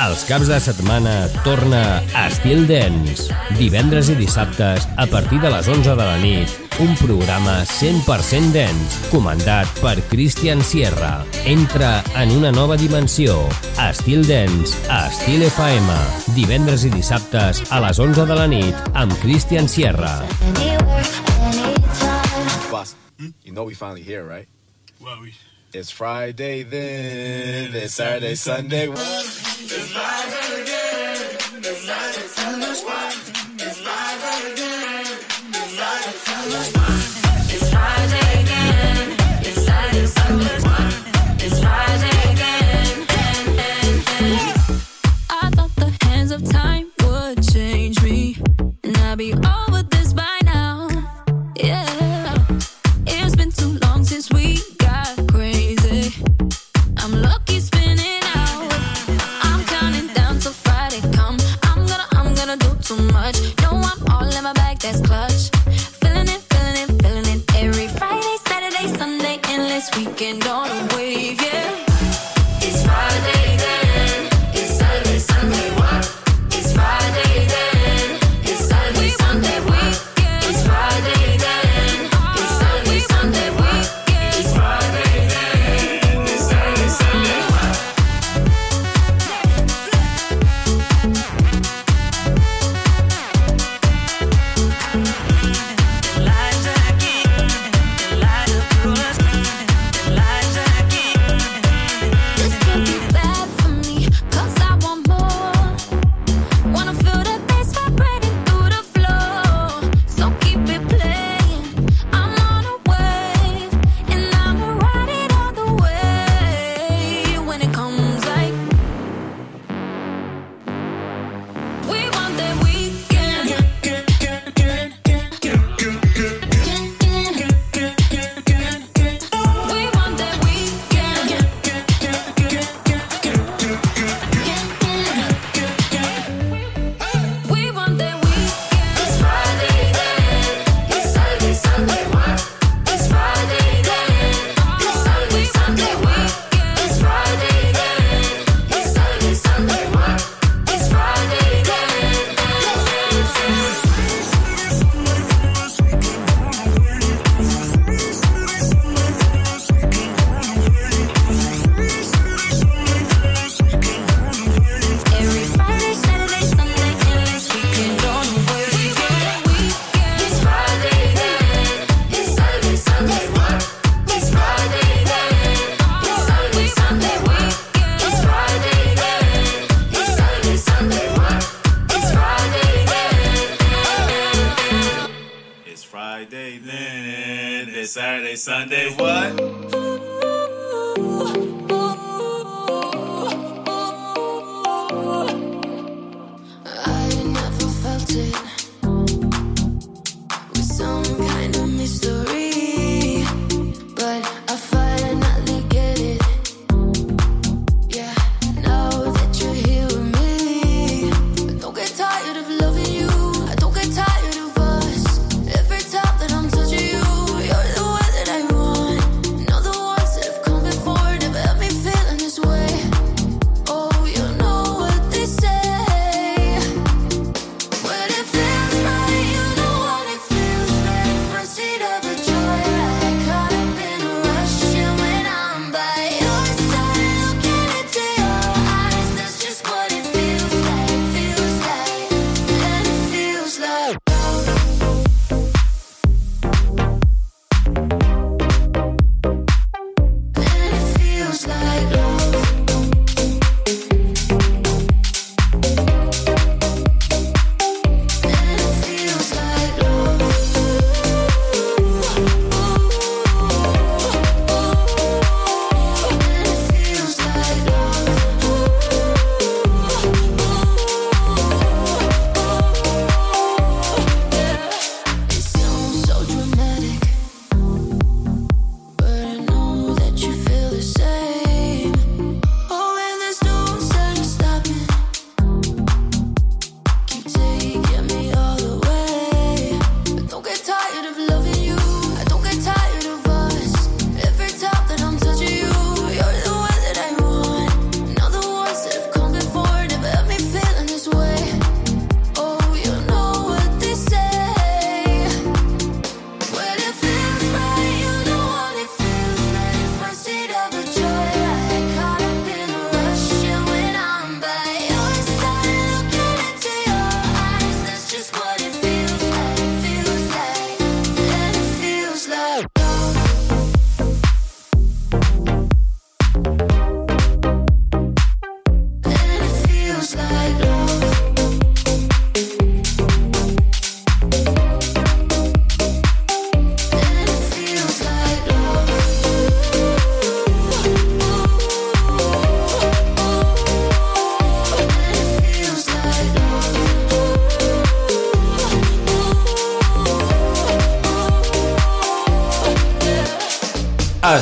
Els caps de setmana torna a Estil Dance. Divendres i dissabtes, a partir de les 11 de la nit, un programa 100% dance, comandat per Christian Sierra. Entra en una nova dimensió. Estil Dance, a Estil FM. Divendres i dissabtes, a les 11 de la nit, amb Christian Sierra. Boss, hmm? you know we finally here, right? Well, we... It's Friday then, it's Saturday, Sunday. It's Friday again, it's Friday, Sunday. It's Friday again, it's Friday, Sunday. be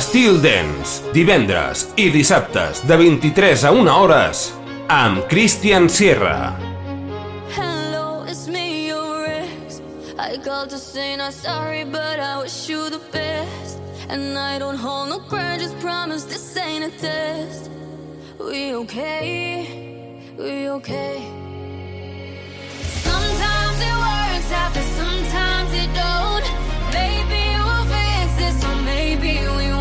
Steel Dance, divendres i dissabtes de 23 a 1 hores amb Christian Sierra. Hello, it's me, your ex. I called to say not sorry, but I wish you the best. And I don't hold no grudges, promise this ain't a test. We okay? We okay? Sometimes it works out, but sometimes it don't. Maybe we'll fix this, or maybe we won't.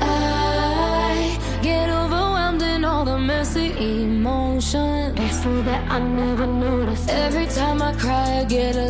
I get overwhelmed in all the messy emotions that I never notice. Every time I cry, I get a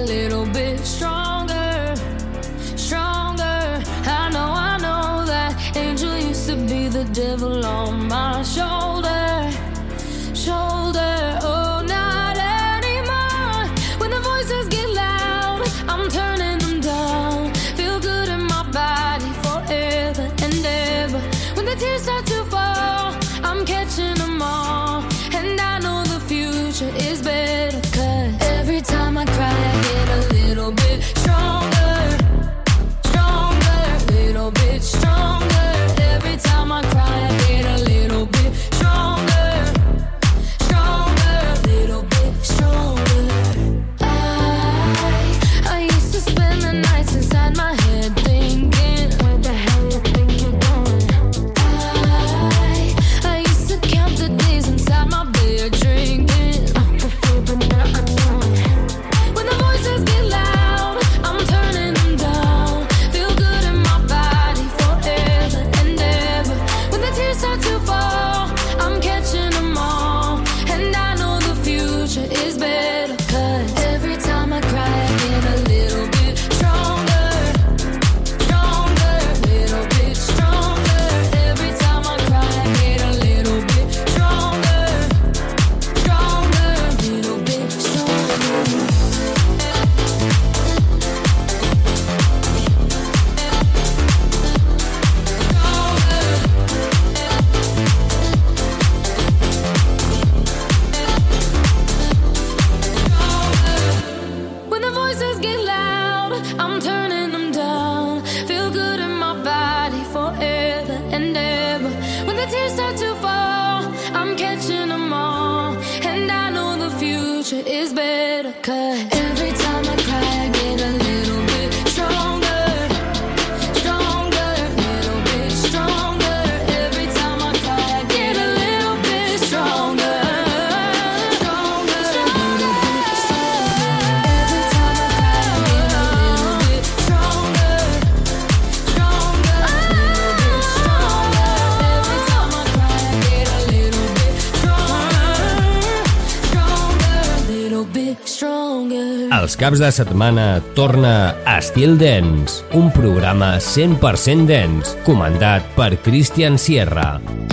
caps de setmana torna a Estil Dens, un programa 100% dens, comandat per Christian Sierra.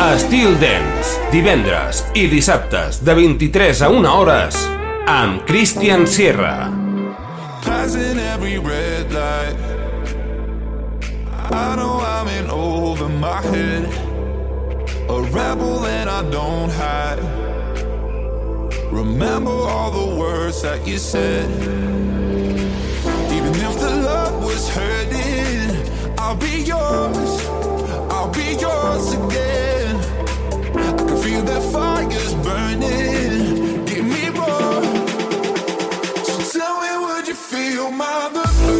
Estil Dance, divendres i dissabtes de 23 a 1 hores amb Christian Sierra. Passing every red light. I know I'm in over my head. A rebel that I don't hide. Remember all the words that you said. Even if the love was hurting I'll be yours. I'll be yours again. feel my burden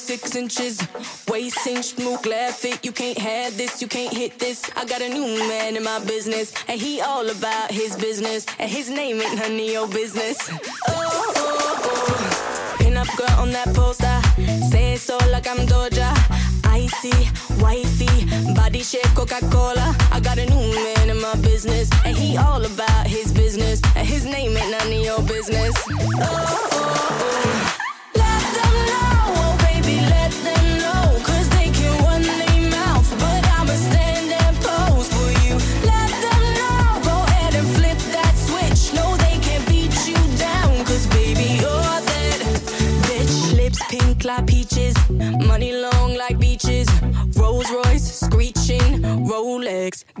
six inches. Waist inch, mook, laugh it. You can't have this, you can't hit this. I got a new man in my business, and he all about his business. And his name ain't none of your business. Oh, oh, oh. Pin up girl on that poster. Say so like I'm Doja. Icy, wifey, body shape Coca Cola. I got a new man in my business, and he all about his business. And his name ain't none of your business. oh, oh. oh.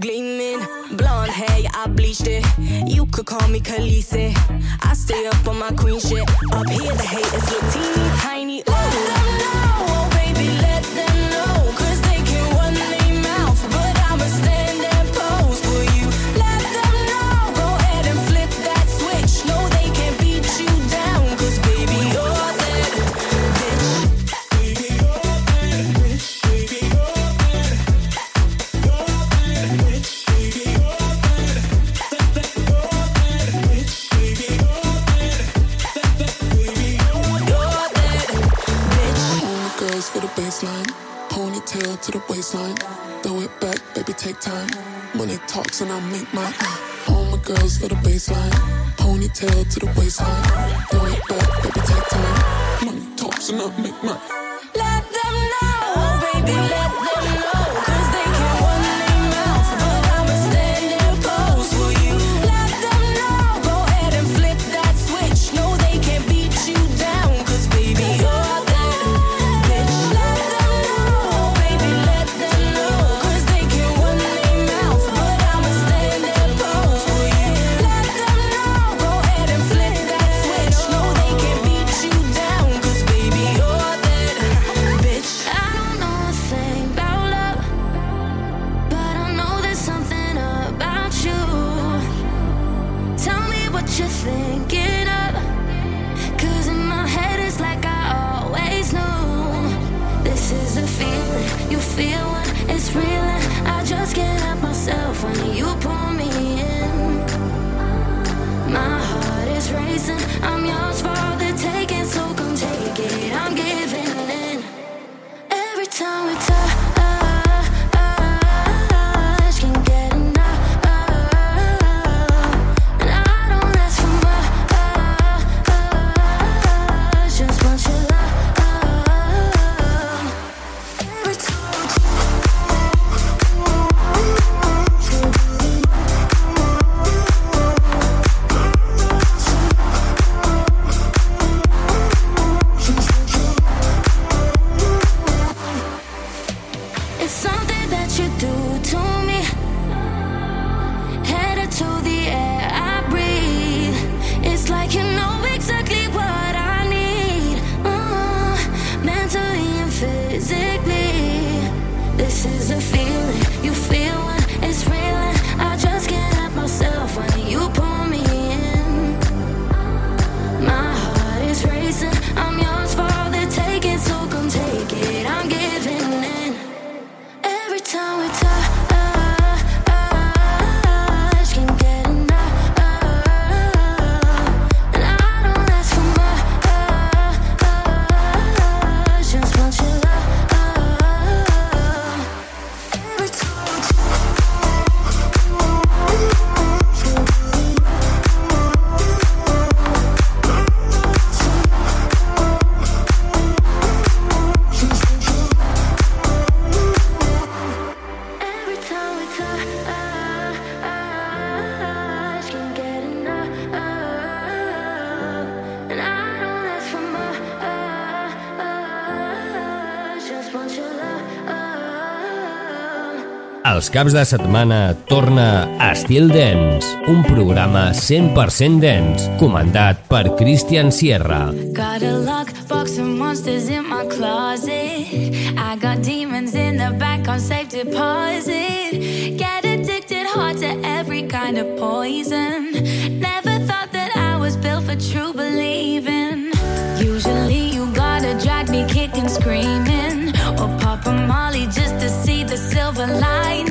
gleaming. Blonde hair, yeah, I bleached it. You could call me Khaleesi. I stay up on my queen shit. Up here, the haters look teeny. love. Els caps de setmana torna a Estil Dens, un programa 100% dens, comandat per Christian Sierra. Got a lock, box of monsters in my closet. I got demons in the back on safe deposit. Get addicted hard to every kind of poison. Never thought that I was built for true believing. Usually you gotta drag me kicking, screaming. Or pop a molly just to see the silver lining.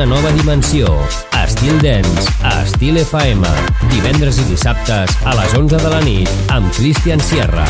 una nova dimensió. Estil Dance, a Estil FM, divendres i dissabtes a les 11 de la nit amb Cristian Sierra.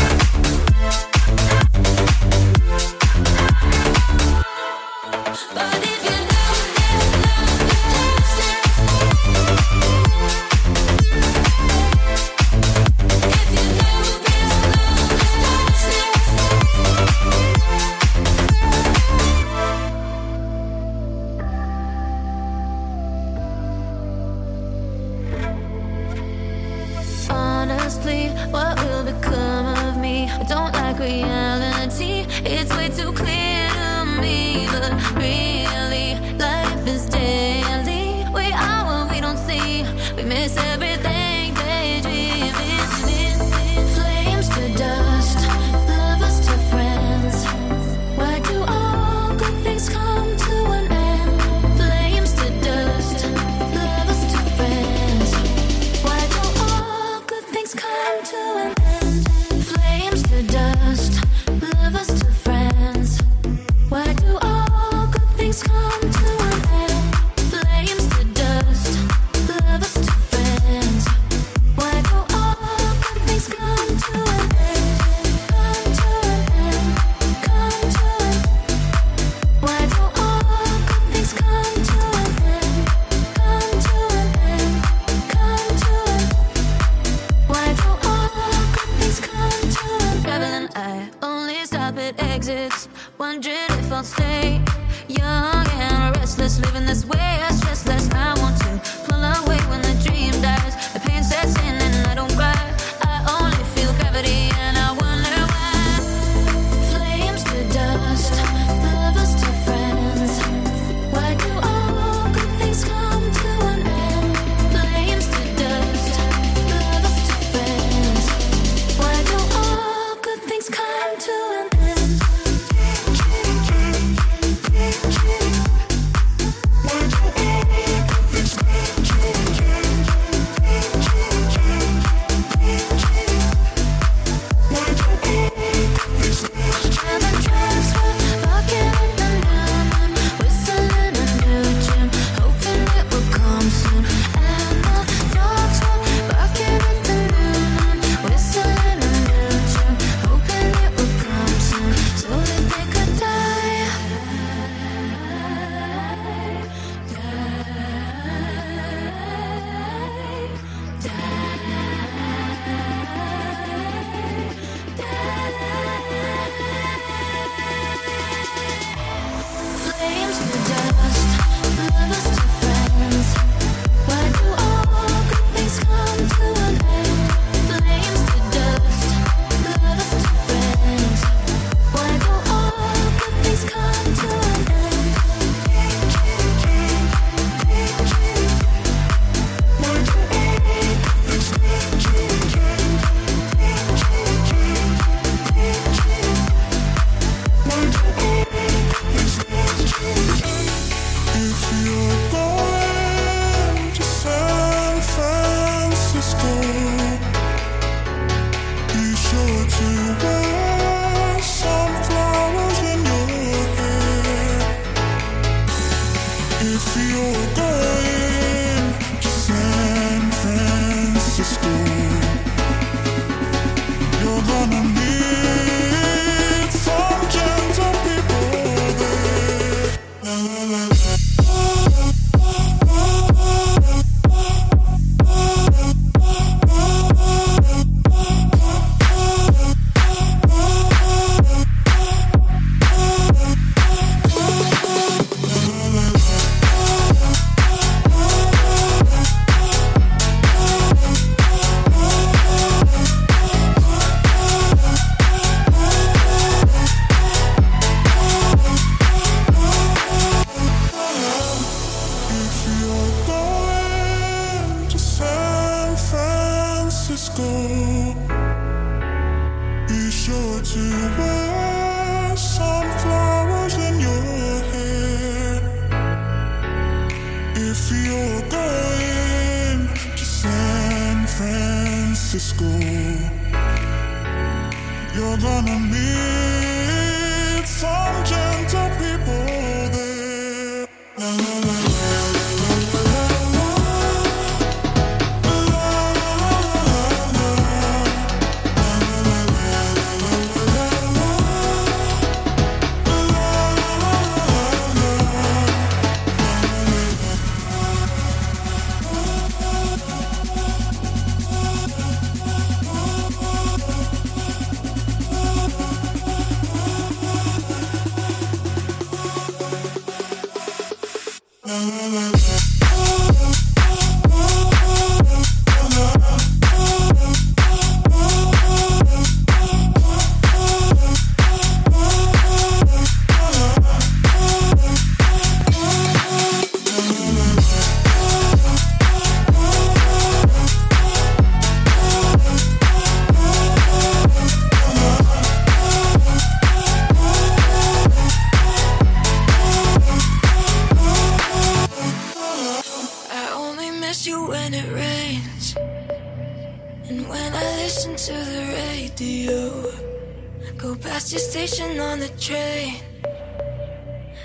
conversation on the train.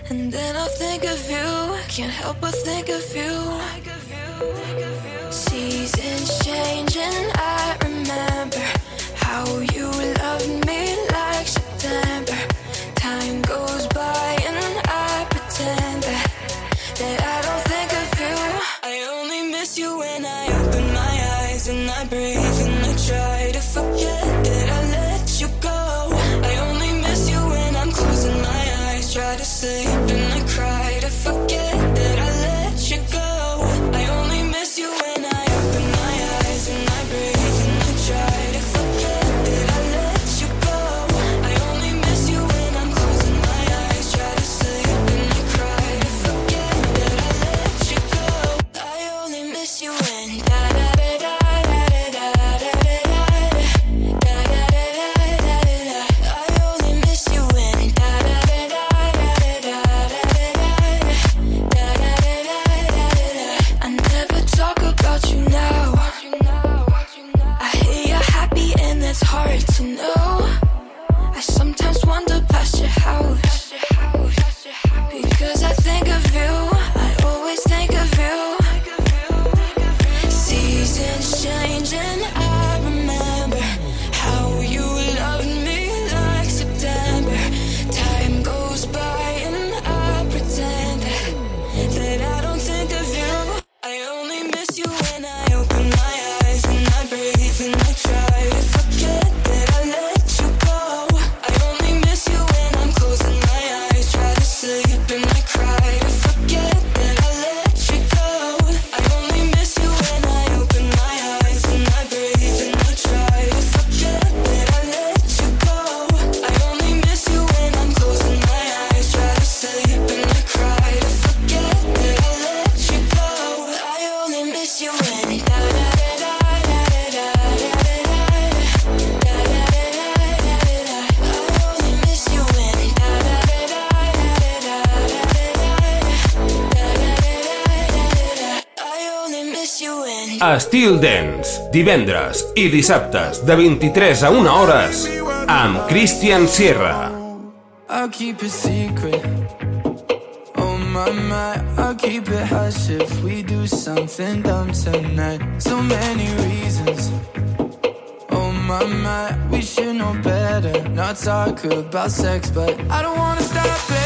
And then I'll think of you. Can't help but think of you. Seasons changing, I remember. Till Dance, divendres i dissabtes de 23 a 1 hores amb Christian Sierra. I'll keep it secret. Oh my, my I'll keep it hush if we do something dumb tonight. So many reasons. Oh my, my We should know better. Not talk about sex But I don't wanna stop it.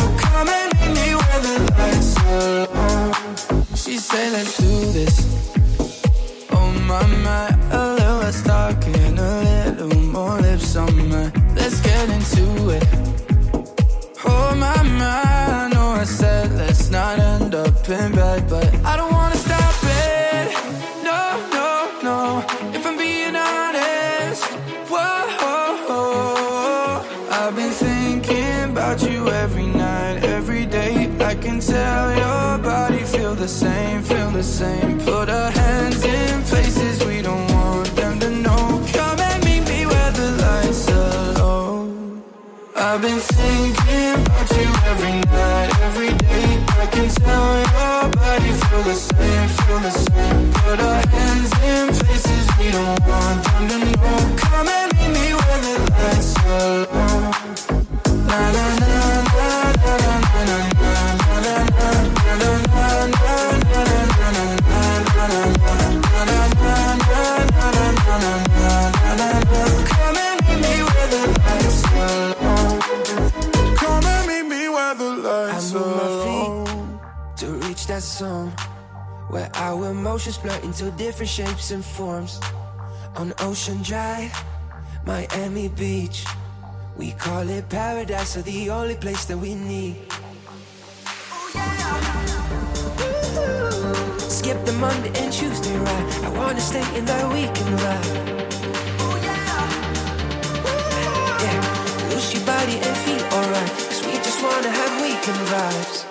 emotions blur into different shapes and forms. On Ocean Drive, Miami Beach, we call it paradise, or the only place that we need. Skip the Monday and Tuesday ride. I wanna stay in that weekend ride. Yeah, lose your body and feel alright. Cause we just wanna have weekend vibes.